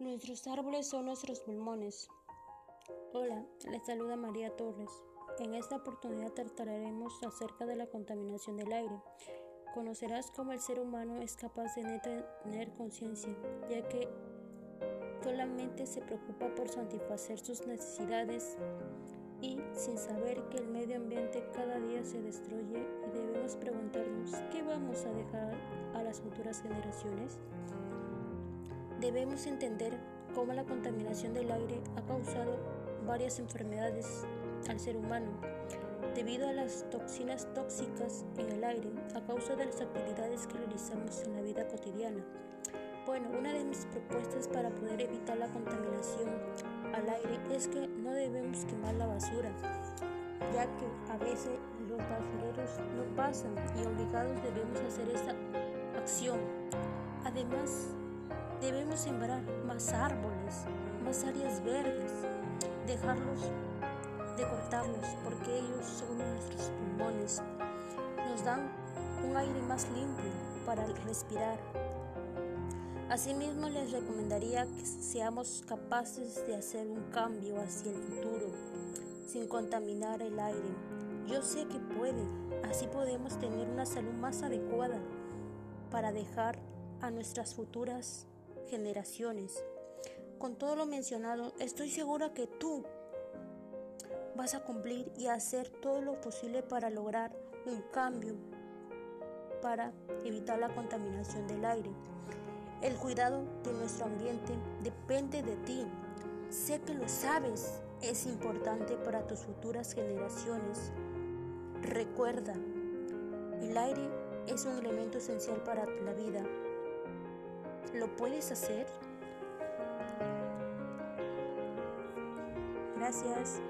Nuestros árboles son nuestros pulmones. Hola, les saluda María Torres. En esta oportunidad trataremos acerca de la contaminación del aire. Conocerás cómo el ser humano es capaz de tener conciencia, ya que solamente se preocupa por satisfacer sus necesidades y sin saber que el medio ambiente cada día se destruye y debemos preguntarnos qué vamos a dejar a las futuras generaciones. Debemos entender cómo la contaminación del aire ha causado varias enfermedades al ser humano debido a las toxinas tóxicas en el aire a causa de las actividades que realizamos en la vida cotidiana. Bueno, una de mis propuestas para poder evitar la contaminación al aire es que no debemos quemar la basura, ya que a veces los basureros no pasan y obligados debemos hacer esta acción. Además, Debemos sembrar más árboles, más áreas verdes, dejarlos de cortarlos porque ellos son nuestros pulmones. Nos dan un aire más limpio para respirar. Asimismo, les recomendaría que seamos capaces de hacer un cambio hacia el futuro sin contaminar el aire. Yo sé que puede, así podemos tener una salud más adecuada para dejar a nuestras futuras generaciones. Con todo lo mencionado, estoy segura que tú vas a cumplir y hacer todo lo posible para lograr un cambio para evitar la contaminación del aire. El cuidado de nuestro ambiente depende de ti. Sé que lo sabes, es importante para tus futuras generaciones. Recuerda, el aire es un elemento esencial para la vida. ¿Lo puedes hacer? Gracias.